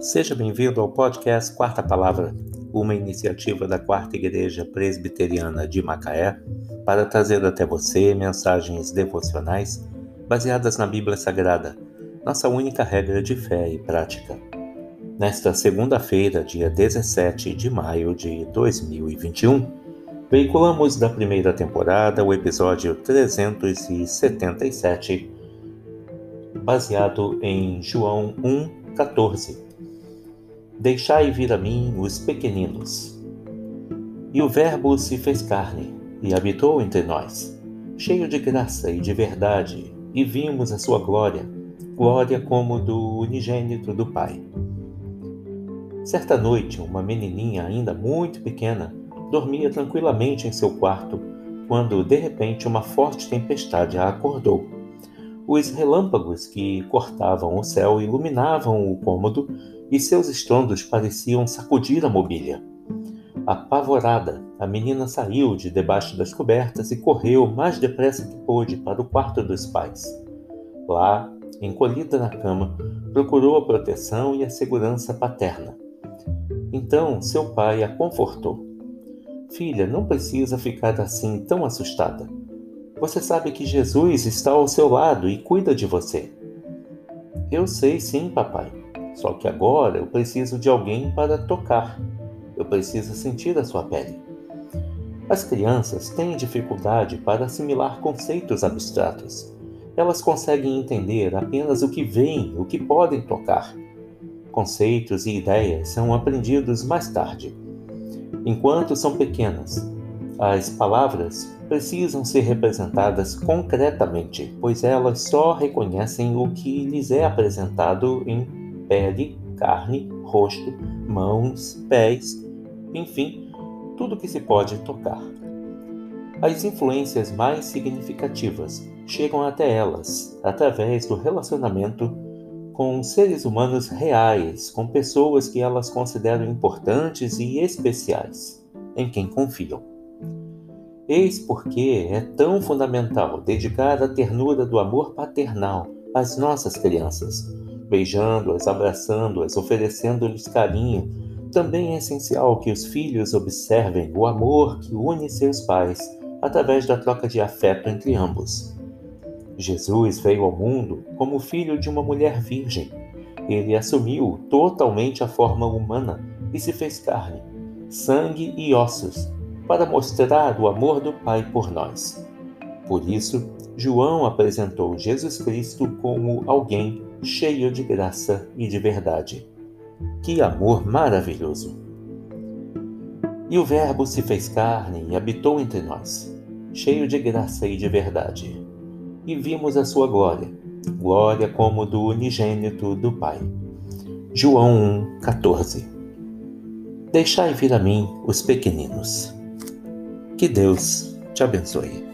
Seja bem-vindo ao podcast Quarta Palavra, uma iniciativa da Quarta Igreja Presbiteriana de Macaé para trazer até você mensagens devocionais baseadas na Bíblia Sagrada, nossa única regra de fé e prática. Nesta segunda-feira, dia 17 de maio de 2021, veiculamos da primeira temporada o episódio 377, baseado em João 1,14 Deixai vir a mim os pequeninos. E o Verbo se fez carne e habitou entre nós, cheio de graça e de verdade, e vimos a sua glória, glória como do unigênito do Pai. Certa noite, uma menininha ainda muito pequena dormia tranquilamente em seu quarto, quando de repente uma forte tempestade a acordou. Os relâmpagos que cortavam o céu iluminavam o cômodo e seus estrondos pareciam sacudir a mobília. Apavorada, a menina saiu de debaixo das cobertas e correu mais depressa que pôde para o quarto dos pais. Lá, encolhida na cama, procurou a proteção e a segurança paterna. Então seu pai a confortou. Filha, não precisa ficar assim tão assustada. Você sabe que Jesus está ao seu lado e cuida de você. Eu sei sim, papai. Só que agora eu preciso de alguém para tocar. Eu preciso sentir a sua pele. As crianças têm dificuldade para assimilar conceitos abstratos. Elas conseguem entender apenas o que veem, o que podem tocar. Conceitos e ideias são aprendidos mais tarde. Enquanto são pequenas, as palavras precisam ser representadas concretamente, pois elas só reconhecem o que lhes é apresentado em pele, carne, rosto, mãos, pés, enfim, tudo que se pode tocar. As influências mais significativas chegam até elas através do relacionamento com seres humanos reais, com pessoas que elas consideram importantes e especiais, em quem confiam. Eis porque é tão fundamental dedicar a ternura do amor paternal às nossas crianças, beijando-as, abraçando-as, oferecendo-lhes carinho. Também é essencial que os filhos observem o amor que une seus pais através da troca de afeto entre ambos. Jesus veio ao mundo como filho de uma mulher virgem. Ele assumiu totalmente a forma humana e se fez carne, sangue e ossos, para mostrar o amor do Pai por nós. Por isso, João apresentou Jesus Cristo como alguém cheio de graça e de verdade. Que amor maravilhoso! E o Verbo se fez carne e habitou entre nós, cheio de graça e de verdade. E vimos a sua glória, glória como do unigênito do Pai. João 1, 14 Deixai vir a mim os pequeninos. Que Deus te abençoe.